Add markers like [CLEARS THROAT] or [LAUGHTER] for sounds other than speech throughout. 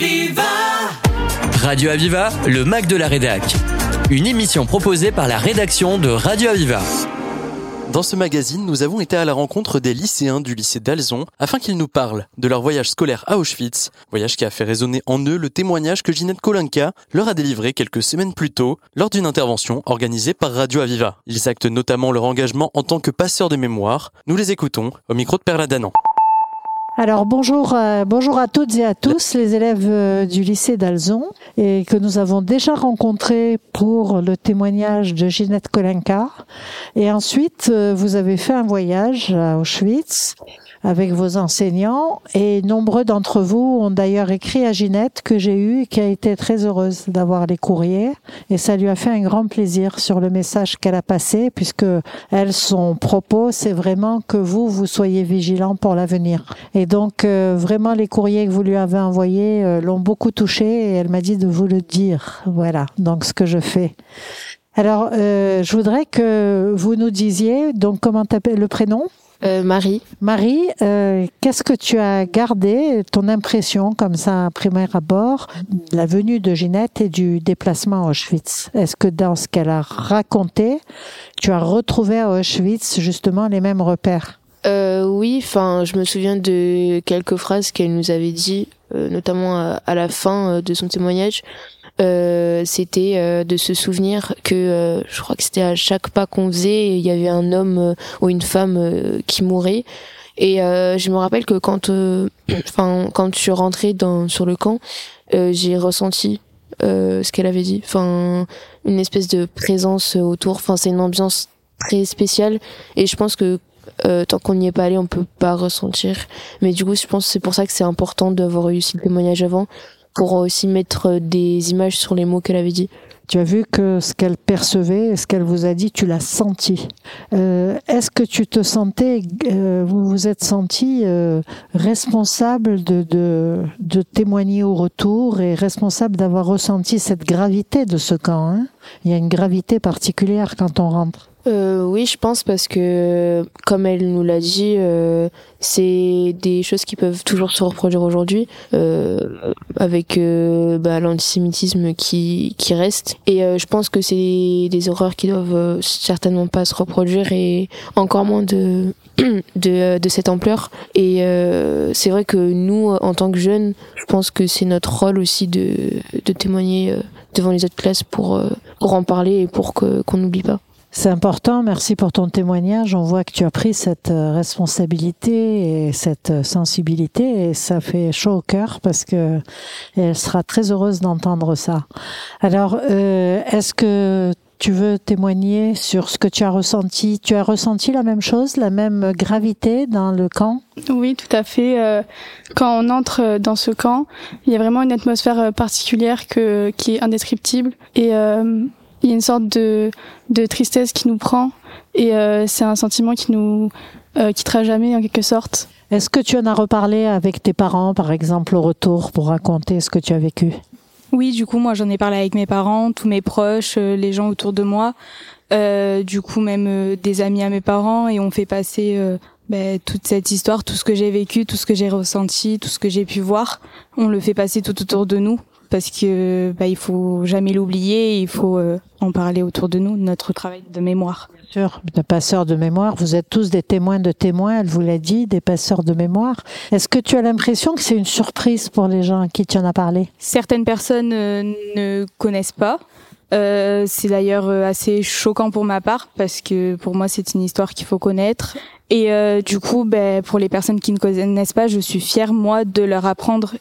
Aviva Radio Aviva, le Mac de la Rédac. Une émission proposée par la rédaction de Radio Aviva. Dans ce magazine, nous avons été à la rencontre des lycéens du lycée d'Alzon afin qu'ils nous parlent de leur voyage scolaire à Auschwitz, voyage qui a fait résonner en eux le témoignage que Ginette Kolinka leur a délivré quelques semaines plus tôt lors d'une intervention organisée par Radio Aviva. Ils actent notamment leur engagement en tant que passeurs de mémoire. Nous les écoutons au micro de Perla Danan. Alors bonjour, euh, bonjour à toutes et à tous les élèves euh, du lycée d'Alzon et que nous avons déjà rencontrés pour le témoignage de Ginette Kolenka. Et ensuite, euh, vous avez fait un voyage à Auschwitz avec vos enseignants. Et nombreux d'entre vous ont d'ailleurs écrit à Ginette que j'ai eu et qui a été très heureuse d'avoir les courriers. Et ça lui a fait un grand plaisir sur le message qu'elle a passé puisque elle son propos c'est vraiment que vous vous soyez vigilants pour l'avenir. Et donc euh, vraiment les courriers que vous lui avez envoyés euh, l'ont beaucoup touché et elle m'a dit de vous le dire. Voilà donc ce que je fais. Alors, euh, je voudrais que vous nous disiez, donc, comment t'appelles le prénom? Euh, Marie, Marie, euh, qu'est-ce que tu as gardé, ton impression comme ça à premier abord, de la venue de Ginette et du déplacement à Auschwitz? Est-ce que dans ce qu'elle a raconté, tu as retrouvé à Auschwitz justement les mêmes repères? Euh, oui, enfin, je me souviens de quelques phrases qu'elle nous avait dit, euh, notamment à, à la fin euh, de son témoignage. Euh, c'était euh, de se souvenir que euh, je crois que c'était à chaque pas qu'on faisait, il y avait un homme euh, ou une femme euh, qui mourait. Et euh, je me rappelle que quand, [CLEARS THROAT] enfin, quand je suis rentrée dans sur le camp, j'ai ressenti ce qu'elle avait dit. Enfin, une espèce de présence autour. Enfin, c'est une ambiance très spéciale. Et je pense que euh, tant qu'on n'y est pas allé, on peut pas ressentir. Mais du coup, je pense que c'est pour ça que c'est important d'avoir réussi le témoignage avant, pour aussi mettre des images sur les mots qu'elle avait dit. Tu as vu que ce qu'elle percevait, ce qu'elle vous a dit, tu l'as senti. Euh, Est-ce que tu te sentais, euh, vous vous êtes senti euh, responsable de, de, de témoigner au retour et responsable d'avoir ressenti cette gravité de ce camp hein? Il y a une gravité particulière quand on rentre. Euh, oui, je pense parce que, comme elle nous l'a dit, euh, c'est des choses qui peuvent toujours se reproduire aujourd'hui, euh, avec euh, bah, l'antisémitisme qui, qui reste. Et euh, je pense que c'est des horreurs qui doivent euh, certainement pas se reproduire et encore moins de [CLEARS THROAT] de, de cette ampleur. Et c'est vrai que nous, en tant que jeunes, je pense que c'est notre rôle aussi de, de témoigner devant les autres classes pour, pour en parler et pour qu'on n'oublie pas. C'est important, merci pour ton témoignage. On voit que tu as pris cette euh, responsabilité et cette euh, sensibilité et ça fait chaud au cœur parce que elle sera très heureuse d'entendre ça. Alors, euh, est-ce que tu veux témoigner sur ce que tu as ressenti? Tu as ressenti la même chose, la même gravité dans le camp? Oui, tout à fait. Euh, Quand on entre dans ce camp, il y a vraiment une atmosphère particulière que, qui est indescriptible. Et euh, il y a une sorte de, de tristesse qui nous prend. Et euh, c'est un sentiment qui nous euh, quittera jamais, en quelque sorte. Est-ce que tu en as reparlé avec tes parents, par exemple, au retour, pour raconter ce que tu as vécu? Oui, du coup, moi, j'en ai parlé avec mes parents, tous mes proches, euh, les gens autour de moi. Euh, du coup, même euh, des amis à mes parents, et on fait passer euh, ben, toute cette histoire, tout ce que j'ai vécu, tout ce que j'ai ressenti, tout ce que j'ai pu voir. On le fait passer tout autour de nous parce que bah, il faut jamais l'oublier, il faut euh, en parler autour de nous, notre travail de mémoire. sûr, de passeurs de mémoire. Vous êtes tous des témoins de témoins, elle vous l'a dit, des passeurs de mémoire. Est-ce que tu as l'impression que c'est une surprise pour les gens à qui tu en as parlé? Certaines personnes euh, ne connaissent pas. Euh, c'est d'ailleurs euh, assez choquant pour ma part parce que pour moi c'est une histoire qu'il faut connaître. Et euh, du coup, ben, pour les personnes qui ne connaissent pas, je suis fière moi de leur apprendre,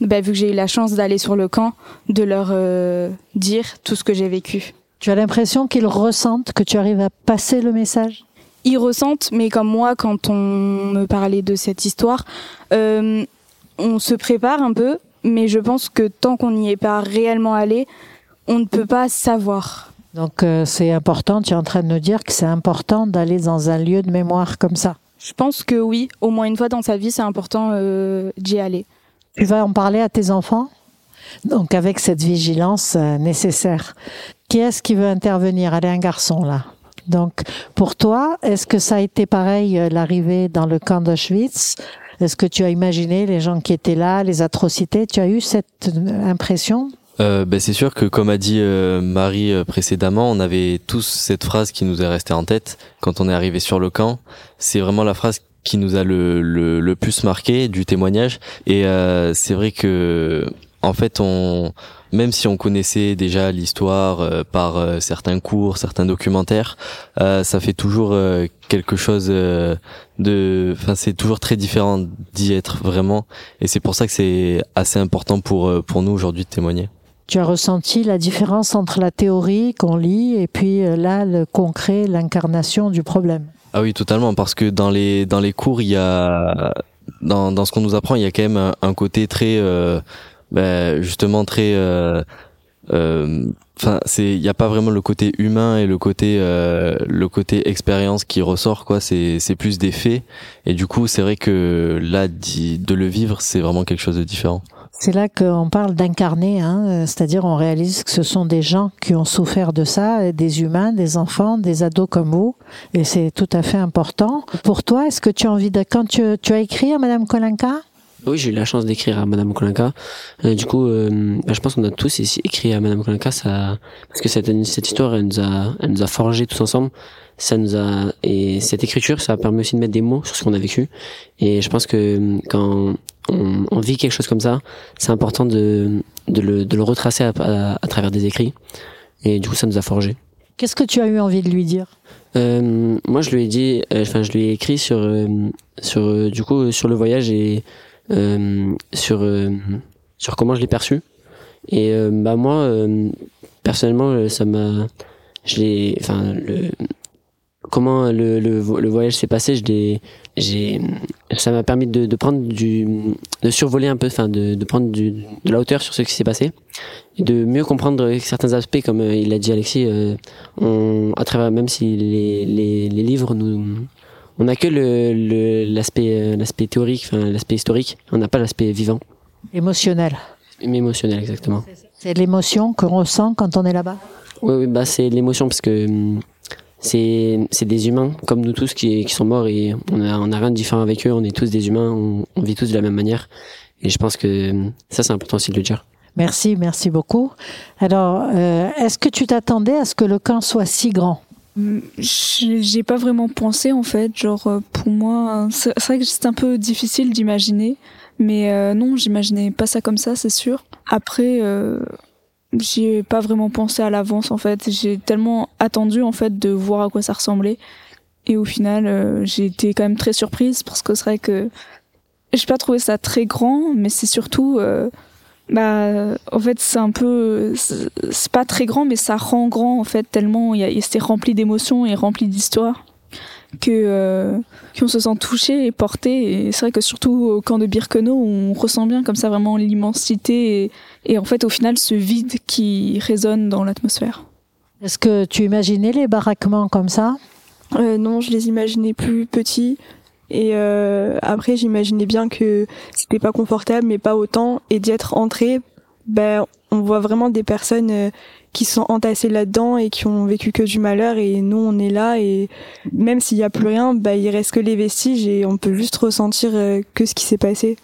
ben, vu que j'ai eu la chance d'aller sur le camp, de leur euh, dire tout ce que j'ai vécu. Tu as l'impression qu'ils ressentent que tu arrives à passer le message? Ils ressentent, mais comme moi, quand on me parlait de cette histoire, euh, on se prépare un peu, mais je pense que tant qu'on n'y est pas réellement allé, on ne peut pas savoir. Donc euh, c'est important, tu es en train de nous dire que c'est important d'aller dans un lieu de mémoire comme ça. Je pense que oui, au moins une fois dans sa vie, c'est important euh, d'y aller. Tu vas en parler à tes enfants? Donc avec cette vigilance euh, nécessaire. Qui est-ce qui veut intervenir? Allez, un garçon là. Donc pour toi, est-ce que ça a été pareil euh, l'arrivée dans le camp d'Auschwitz? Est-ce que tu as imaginé les gens qui étaient là, les atrocités? Tu as eu cette impression? Euh, ben c'est sûr que comme a dit Marie précédemment, on avait tous cette phrase qui nous est restée en tête quand on est arrivé sur le camp. C'est vraiment la phrase qui nous a le, le, le plus marqué du témoignage. Et euh, c'est vrai que en fait, on même si on connaissait déjà l'histoire euh, par euh, certains cours, certains documentaires, euh, ça fait toujours quelque chose de, enfin c'est toujours très différent d'y être vraiment, et c'est pour ça que c'est assez important pour pour nous aujourd'hui de témoigner. Tu as ressenti la différence entre la théorie qu'on lit et puis là le concret, l'incarnation du problème? Ah oui, totalement, parce que dans les dans les cours, il y a dans dans ce qu'on nous apprend, il y a quand même un, côté très ben, justement très euh, euh, enfin c'est il y a pas vraiment le côté humain et le côté euh, le côté expérience qui ressort quoi. C'est c'est plus des faits. Et du coup c'est vrai que là de le vivre c'est vraiment quelque chose de différent c'est là qu'on parle d'incarner, hein, c'est-à-dire on réalise que ce sont des gens qui ont souffert de ça, des humains, des enfants, des ados comme vous, et c'est tout à fait important. Pour toi, est-ce que tu as envie de... Quand tu, tu as écrit à Madame Kolinka? Oui, j'ai eu la chance d'écrire à Madame Kolinka. Euh, du coup, euh, bah, je pense qu'on a tous écrit à Madame Kolinka, ça, parce que cette, cette histoire, elle nous a, elle nous a forgé tous ensemble. Ça nous a, et cette écriture, ça a permis aussi de mettre des mots sur ce qu'on a vécu. Et je pense que euh, quand on, on vit quelque chose comme ça, c'est important de, de, le, de le retracer à, à, travers des écrits. Et du coup, ça nous a forgé. Qu'est-ce que tu as eu envie de lui dire? Euh, Moi, je lui ai dit, enfin, je lui ai écrit sur, sur, du coup, sur le voyage et euh, sur euh, sur comment je l'ai perçu. Et euh, bah moi, personnellement, ça m'a, je l'ai, enfin le comment le, le, le voyage s'est passé, je l'ai, j'ai, ça m'a permis de, de prendre du, de survoler un peu, enfin de, de prendre du, de la hauteur sur ce qui s'est passé et de mieux comprendre certains aspects, comme il a dit Alexis, on, à travers même si les, les, les livres nous on n'a que le, l'aspect, euh, l'aspect théorique, enfin, l'aspect historique. On n'a pas l'aspect vivant. Émotionnel. Émotionnel, exactement. C'est l'émotion qu'on ressent quand on est là-bas? Oui, oui, bah c'est l'émotion parce que hum, c'est c'est des humains comme nous tous qui, qui sont morts et on a on a rien de différent avec eux. On est tous des humains, on, vit tous de la même manière. Et je pense que hum, ça c'est important aussi de le dire. Merci, merci beaucoup. Alors, euh, est-ce que tu t'attendais à ce que le camp soit si grand? J'ai pas vraiment pensé en fait genre euh, pour moi c'est vrai que c'est un peu difficile d'imaginer mais euh, non j'imaginais pas ça comme ça c'est sûr après euh, j'ai pas vraiment pensé à l'avance en fait. J'ai tellement attendu en fait de voir à quoi ça ressemblait. Et au final euh, j'ai été quand même très surprise parce que c'est vrai que j'ai pas trouvé ça très grand mais c'est surtout bah, en fait, c'est un peu, c'est pas très grand, mais ça rend grand en fait tellement il c'est rempli d'émotions et rempli d'histoires que euh, qu'on se sent touché et porté. Et c'est vrai que surtout au camp de Birkenau, on ressent bien comme ça vraiment l'immensité et, et en fait au final ce vide qui résonne dans l'atmosphère. Est-ce que tu imaginais les baraquements comme ça? Euh, Non, je les imaginais plus petits. Et euh, après, j'imaginais bien que c'était pas confortable, mais pas autant. Et d'y être entré, ben, on voit vraiment des personnes euh, qui sont entassées là-dedans et qui ont vécu que du malheur. Et nous, on est là et même s'il y a plus rien, ben, il reste que les vestiges et on peut juste ressentir euh, que ce qui s'est passé.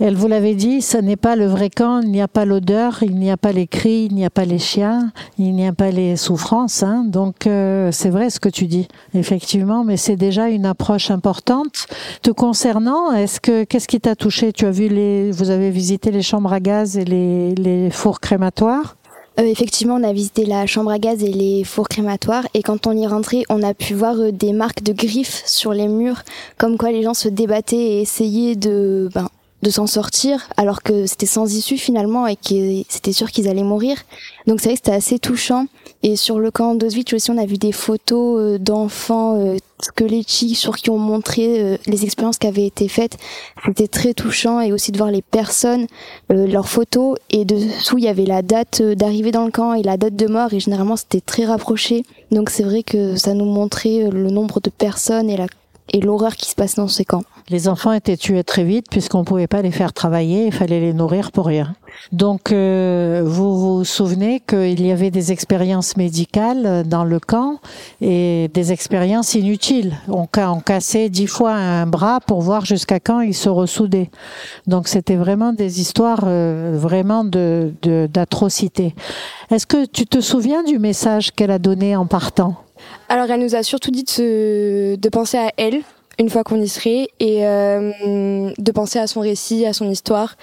Elle vous l'avait dit, ce n'est pas le vrai camp, il n'y a pas l'odeur, il n'y a pas les cris, il n'y a pas les chiens, il n'y a pas les souffrances. Hein. Donc euh, c'est vrai ce que tu dis, effectivement, mais c'est déjà une approche importante. Te concernant, est-ce que qu'est-ce qui t'a touché? Tu as vu les, vous avez visité les chambres à gaz et les, les fours crématoires? Euh, effectivement, on a visité la chambre à gaz et les fours crématoires et quand on y rentrait, on a pu voir euh, des marques de griffes sur les murs, comme quoi les gens se débattaient et essayaient de ben, de s'en sortir alors que c'était sans issue finalement et que c'était sûr qu'ils allaient mourir. Donc c'est vrai que c'était assez touchant. Et sur le camp d'Auschwitz aussi, on a vu des photos euh, d'enfants euh, squelettiques sur qui ont montré euh, les expériences qui avaient été faites. C'était très touchant et aussi de voir les personnes, leurs photos et dessous il y avait la date d'arrivée dans le camp et la date de mort et généralement c'était très rapproché. Donc c'est vrai que ça nous montrait le nombre de personnes et la et l'horreur qui se passe dans ces camps. Les enfants étaient tués très vite puisqu'on ne pouvait pas les faire travailler, il fallait les nourrir pour rien. Donc euh, vous vous souvenez qu'il y avait des expériences médicales dans le camp et des expériences inutiles. On, on cassait dix fois un bras pour voir jusqu'à quand il se ressoudait. Donc c'était vraiment des histoires euh, vraiment de d'atrocités. Est-ce que tu te souviens du message qu'elle a donné en partant? Alors elle nous a surtout dit de, de penser à elle une fois qu'on y serait et euh, de penser à son récit, à son histoire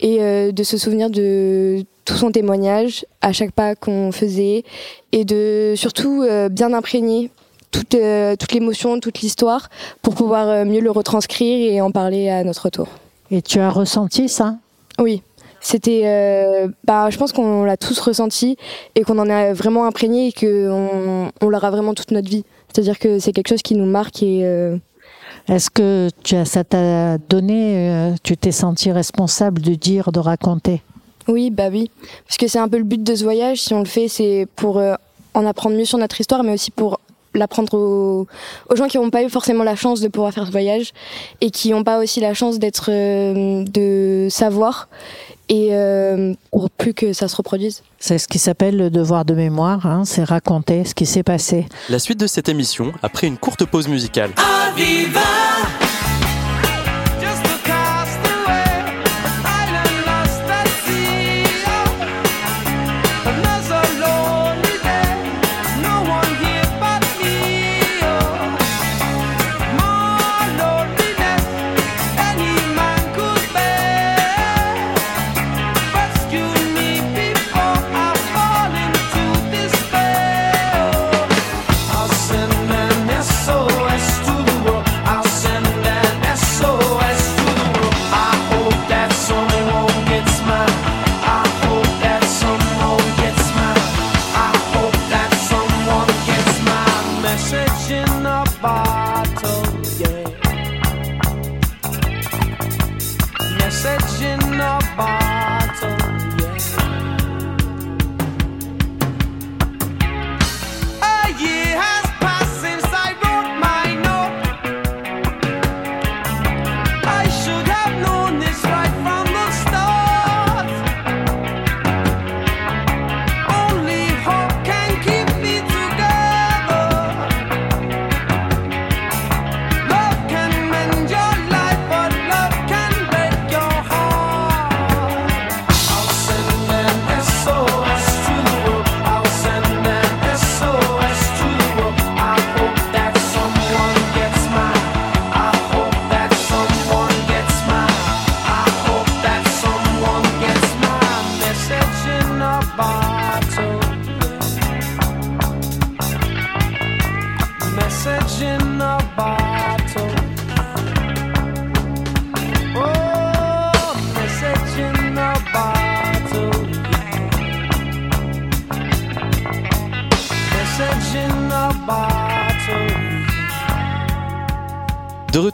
et euh, de se souvenir de tout son témoignage à chaque pas qu'on faisait et de surtout euh, bien imprégner toute, toute l'émotion, toute l'histoire pour pouvoir mieux le retranscrire et en parler à notre tour. Et tu as ressenti ça? Oui. C'était, bah, je pense qu'on l'a tous ressenti et qu'on en a vraiment imprégné et qu'on on l'aura vraiment toute notre vie. C'est-à-dire que c'est quelque chose qui nous marque et est-ce que tu as, ça t'a donné, euh, tu t'es senti responsable de dire, de raconter? Oui, bah oui. Parce que c'est un peu le but de ce voyage. Si on le fait, c'est pour euh, en apprendre mieux sur notre histoire, mais aussi pour l'apprendre aux, gens qui n'ont pas eu forcément la chance de pouvoir faire ce voyage et qui n'ont pas aussi la chance d'être, euh, de savoir et euh, pour plus que ça se reproduise. C'est ce qui s'appelle le devoir de mémoire, hein, c'est raconter ce qui s'est passé. La suite de cette émission après une courte pause musicale.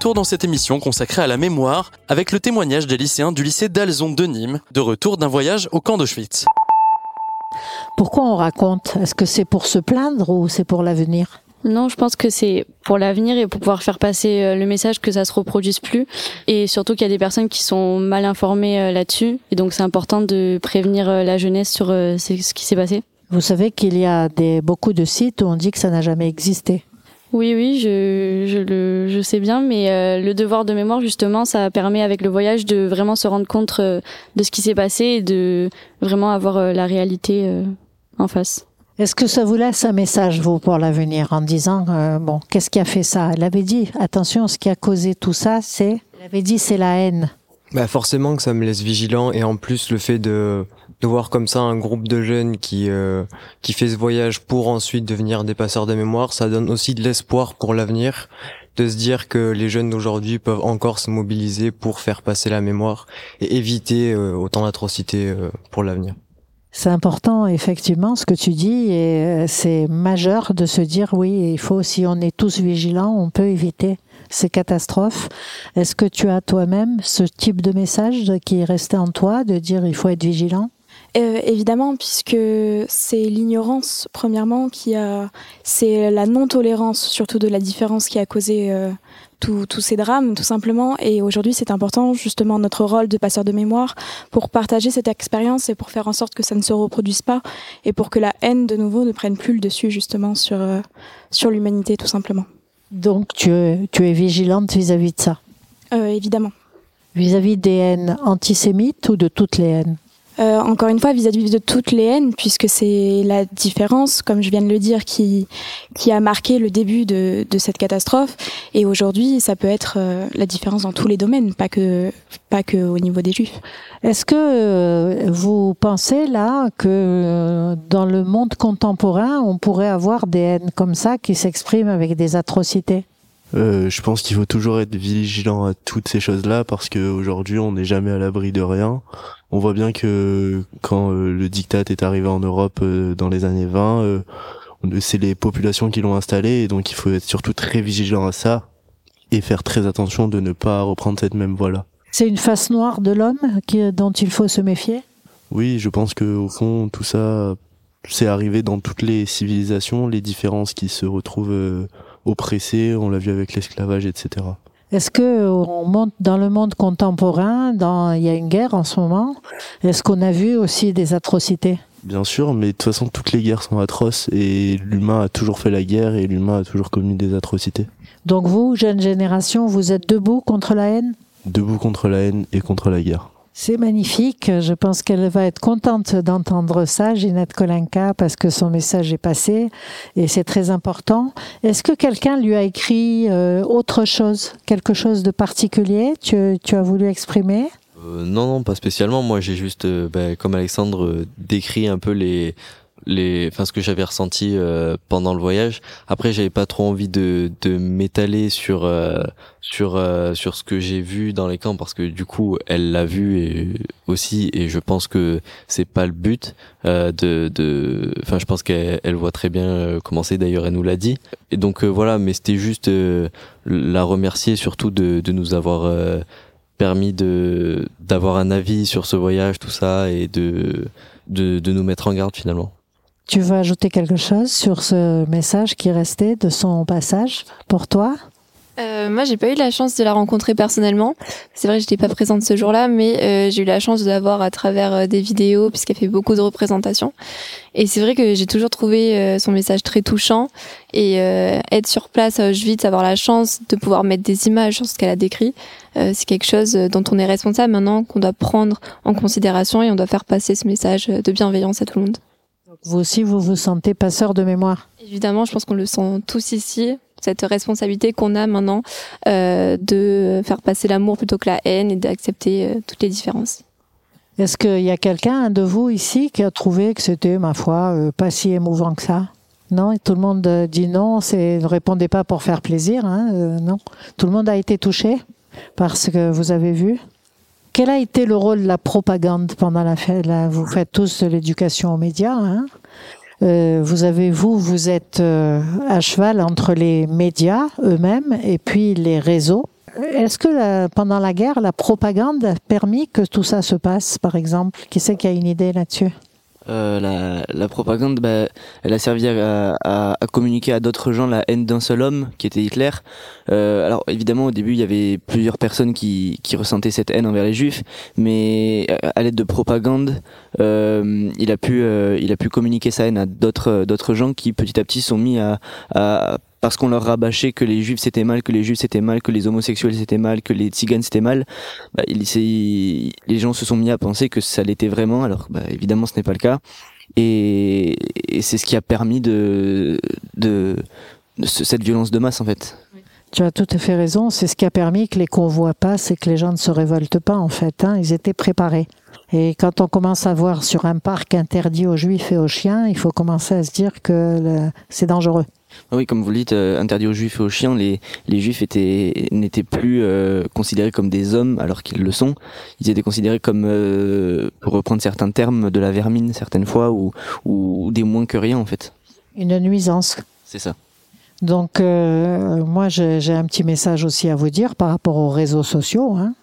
Retour dans cette émission consacrée à la mémoire, avec le témoignage des lycéens du lycée d'Alzon de Nîmes, de retour d'un voyage au camp d'Auschwitz. Pourquoi on raconte? Est-ce que c'est pour se plaindre ou c'est pour l'avenir? Non, je pense que c'est pour l'avenir et pour pouvoir faire passer euh, le message que ça se reproduise plus et surtout qu'il y a des personnes qui sont mal informées euh, là-dessus et donc c'est important de prévenir euh, la jeunesse sur ce qui s'est passé. Vous savez qu'il y a des, beaucoup de sites où on dit que ça n'a jamais existé. Oui, oui, je, je, le, je sais bien, mais euh, le devoir de mémoire, justement, ça permet avec le voyage de vraiment se rendre compte euh, de ce qui s'est passé et de vraiment avoir euh, la réalité en face. Est-ce que ça vous laisse un message, vous, pour l'avenir, en disant, bon, qu'est-ce qui a fait ça? Elle avait dit, attention, ce qui a causé tout ça, c'est, elle avait dit, c'est la haine. Bah forcément que ça me laisse vigilant et en plus le fait de de voir comme ça un groupe de jeunes qui euh, qui fait ce voyage pour ensuite devenir des passeurs de mémoire, ça donne aussi de l'espoir pour l'avenir, de se dire que les jeunes d'aujourd'hui peuvent encore se mobiliser pour faire passer la mémoire et éviter euh, autant d'atrocités euh, pour l'avenir. C'est important, effectivement, ce que tu dis, et c'est majeur de se dire oui, il faut, si on est tous vigilants, on peut éviter ces catastrophes. Est-ce que tu as toi-même ce type de message qui est resté en toi, de dire il faut être vigilant? Euh, évidemment, puisque c'est l'ignorance, premièrement, qui a, c'est la non-tolérance, surtout de la différence qui a causé euh, tous ces drames, tout simplement. Et aujourd'hui, c'est important, justement, notre rôle de passeur de mémoire pour partager cette expérience et pour faire en sorte que ça ne se reproduise pas et pour que la haine, de nouveau, ne prenne plus le dessus, justement, sur, euh, sur l'humanité, tout simplement. Donc, tu, tu es vigilante vis-à-vis de ça euh, Évidemment. Vis-à-vis des haines antisémites ou de toutes les haines euh, encore une fois, vis-à-vis de toutes les haines, puisque c'est la différence, comme je viens de le dire, qui, qui a marqué le début de, de cette catastrophe. Et aujourd'hui, ça peut être euh, la différence dans tous les domaines, pas que, pas que au niveau des juifs. Est-ce que euh, vous pensez là que dans le monde contemporain, on pourrait avoir des haines comme ça qui s'expriment avec des atrocités? Euh, je pense qu'il faut toujours être vigilant à toutes ces choses-là parce qu'aujourd'hui on n'est jamais à l'abri de rien. On voit bien que quand euh, le diktat est arrivé en Europe euh, dans les années 20, c'est les populations qui l'ont installé et donc il faut être surtout très vigilant à ça et faire très attention de ne pas reprendre cette même voie-là. C'est une face noire de l'homme dont il faut se méfier? Oui, je pense que au fond tout ça c'est arrivé dans toutes les civilisations, les différences qui se retrouvent oppressés, on l'a vu avec l'esclavage, etc. Est-ce que on monte dans le monde contemporain, dans, il y a une guerre en ce moment, est-ce qu'on a vu aussi des atrocités? Bien sûr, mais de toute façon, toutes les guerres sont atroces et l'humain a toujours fait la guerre et l'humain a toujours commis des atrocités. Donc vous, jeune génération, vous êtes debout contre la haine? Debout contre la haine et contre la guerre. C'est magnifique. Je pense qu'elle va être contente d'entendre ça, Ginette Kolenka, parce que son message est passé et c'est très important. Est-ce que quelqu'un lui a écrit euh, autre chose, quelque chose de particulier tu, tu as voulu exprimer? Euh, Non, non, pas spécialement. Moi, j'ai juste, euh, ben, comme Alexandre, décrit un peu les les enfin ce que j'avais ressenti euh, pendant le voyage. Après j'avais pas trop envie de de m'étaler sur euh, sur euh, sur ce que j'ai vu dans les camps parce que du coup elle l'a vu et aussi et je pense que c'est pas le but de de enfin je pense qu'elle elle voit très bien comment c'est. D'ailleurs elle nous l'a dit. Et donc voilà mais c'était juste la remercier surtout de de nous avoir permis de d'avoir un avis sur ce voyage tout ça et de de, de nous mettre en garde finalement. Tu veux ajouter quelque chose sur ce message qui restait de son passage pour toi? Euh, moi, j'ai pas eu la chance de la rencontrer personnellement. C'est vrai, j'étais pas présente ce jour-là, mais euh, j'ai eu la chance de la voir à travers euh, des vidéos, puisqu'elle fait beaucoup de représentations. Et c'est vrai que j'ai toujours trouvé euh, son message très touchant. Et être sur place à Auschwitz, avoir la chance de pouvoir mettre des images sur ce qu'elle a décrit, c'est quelque chose dont on est responsable maintenant, qu'on doit prendre en considération et on doit faire passer ce message de bienveillance à tout le monde. Vous aussi, vous vous sentez passeur de mémoire Évidemment, je pense qu'on le sent tous ici, cette responsabilité qu'on a maintenant euh, de faire passer l'amour plutôt que la haine et d'accepter euh, toutes les différences. Est-ce qu'il y a quelqu'un de vous ici qui a trouvé que c'était, ma foi, euh, pas si émouvant que ça? Non et Tout le monde dit non, ne répondez pas pour faire plaisir, hein, non. Tout le monde a été touché par ce que vous avez vu? Quel a été le rôle de la propagande pendant la fête? Vous faites tous de l'éducation aux médias. Hein euh, vous avez vous, vous êtes euh, à cheval entre les médias eux-mêmes et puis les réseaux. Est-ce que pendant la guerre, la propagande a permis que tout ça se passe, par exemple? Qui c'est qui a une idée là-dessus? Euh, la, la, propagande, bah, elle a servi à, à, à communiquer à d'autres gens la haine d'un seul homme, qui était Hitler. Euh, alors évidemment, au début, il y avait plusieurs personnes qui, qui ressentaient cette haine envers les Juifs, mais à l'aide de propagande, euh, il a pu, euh, il a pu communiquer sa haine à d'autres, d'autres gens qui petit à petit sont mis à, à parce qu'on leur rabâchait que les juifs c'était mal, que les juifs c'était mal, que les homosexuels c'était mal, que les tziganes c'était mal, bah, les gens se sont mis à penser que ça l'était vraiment, alors bah, évidemment ce n'est pas le cas. Et, c'est ce qui a permis de, de, cette violence de masse en fait. Tu as tout à fait raison, c'est ce qui a permis que les convois passent et que les gens ne se révoltent pas en fait, hein. ils étaient préparés. Et quand on commence à voir sur un parc interdit aux juifs et aux chiens, il faut commencer à se dire que c'est dangereux. Ah oui, comme vous le dites, euh, interdit aux juifs et aux chiens, les, les juifs étaient, n'étaient plus euh, considérés comme des hommes alors qu'ils le sont. Ils étaient considérés comme, euh, pour reprendre certains termes, de la vermine certaines fois ou, ou des moins que rien en fait. Une nuisance. C'est ça. Donc moi j'ai un petit message aussi à vous dire par rapport aux réseaux sociaux, hein,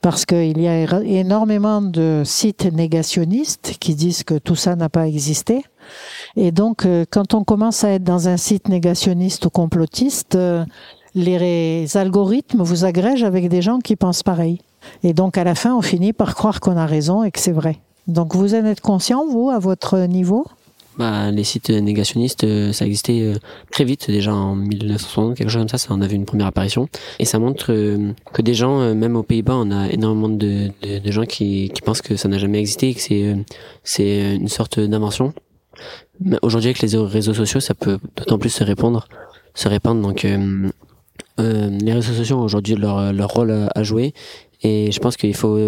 parce qu'il y a énormément de sites négationnistes qui disent que tout ça n'a pas existé. Et donc, euh, quand on commence à être dans un site négationniste ou complotiste, euh, les algorithmes vous agrègent avec des gens qui pensent pareil. Et donc à la fin, on finit par croire qu'on a raison et que c'est vrai. Donc vous en êtes conscient, vous, à votre niveau? Bah, les sites négationnistes, euh, ça existait euh, très vite, déjà en 1960, quelque chose comme ça, ça en a vu une première apparition. Et ça montre euh, que des gens, même aux Pays-Bas, on a énormément de, gens qui, pensent que ça n'a jamais existé que c'est une sorte d'invention. Aujourd'hui, avec les réseaux sociaux, ça peut d'autant plus se répandre, se répandre. Donc, les réseaux sociaux ont aujourd'hui leur, rôle à, jouer. Et je pense qu'il faut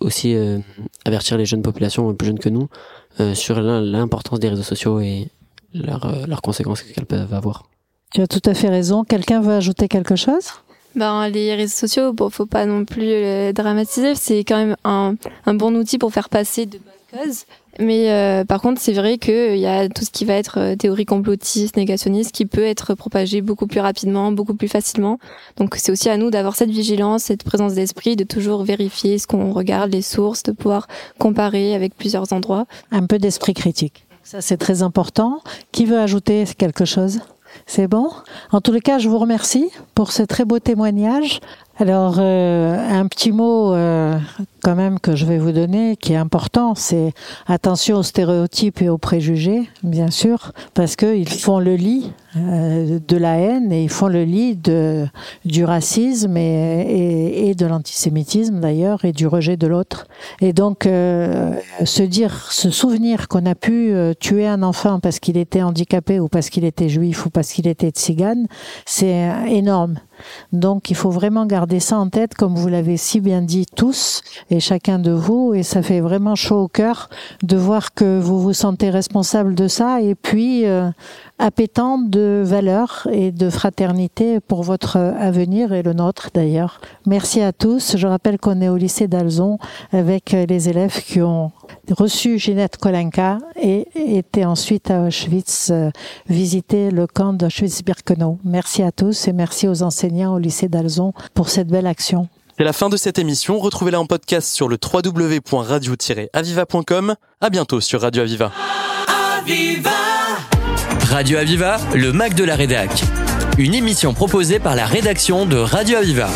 aussi avertir les jeunes populations, plus jeunes que nous, sur l'importance des réseaux sociaux et leurs euh, leurs conséquences qu'elles peuvent avoir. Tu as tout à fait raison. Quelqu'un veut ajouter quelque chose? Ben, les réseaux sociaux, bon, faut pas non plus le dramatiser. C'est quand même un, un, bon outil pour faire passer de bonnes causes. Mais euh, par contre, c'est vrai qu'il y a tout ce qui va être euh, théorie complotiste, négationniste, qui peut être propagé beaucoup plus rapidement, beaucoup plus facilement. Donc c'est aussi à nous d'avoir cette vigilance, cette présence d'esprit, de toujours vérifier ce qu'on regarde, les sources, de pouvoir comparer avec plusieurs endroits. Un peu d'esprit critique. Ça, c'est très important. Qui veut ajouter quelque chose? C'est bon? En tous les cas, je vous remercie pour ce très beau témoignage. Alors, euh, un petit mot euh, quand même que je vais vous donner qui est important, c'est attention aux stéréotypes et aux préjugés, bien sûr, parce qu'ils font le lit euh, de la haine et ils font le lit du racisme et, de l'antisémitisme d'ailleurs et du rejet de l'autre. Et donc, se dire, se souvenir qu'on a pu tuer un enfant parce qu'il était handicapé ou parce qu'il était juif ou parce qu'il était tzigane, c'est énorme. Donc il faut vraiment garder ça en tête, comme vous l'avez si bien dit tous et chacun de vous, et ça fait vraiment chaud au cœur de voir que vous vous sentez responsable de ça, et puis euh, appétant de valeurs et de fraternité pour votre avenir et le nôtre d'ailleurs. Merci à tous. Je rappelle qu'on est au lycée d'Alzon avec les élèves qui ont reçu Ginette Kolenka et étaient ensuite à Auschwitz euh, visiter le camp d'Auschwitz-Birkenau. Merci à tous et merci aux enseignants au lycée d'Alzon pour cette belle action. C'est la fin de cette émission. Retrouvez-la en podcast sur le www.radio-aviva.com. À bientôt sur Radio Aviva. Aviva Radio Aviva, le Mac de la Rédac. Une émission proposée par la rédaction de Radio Aviva.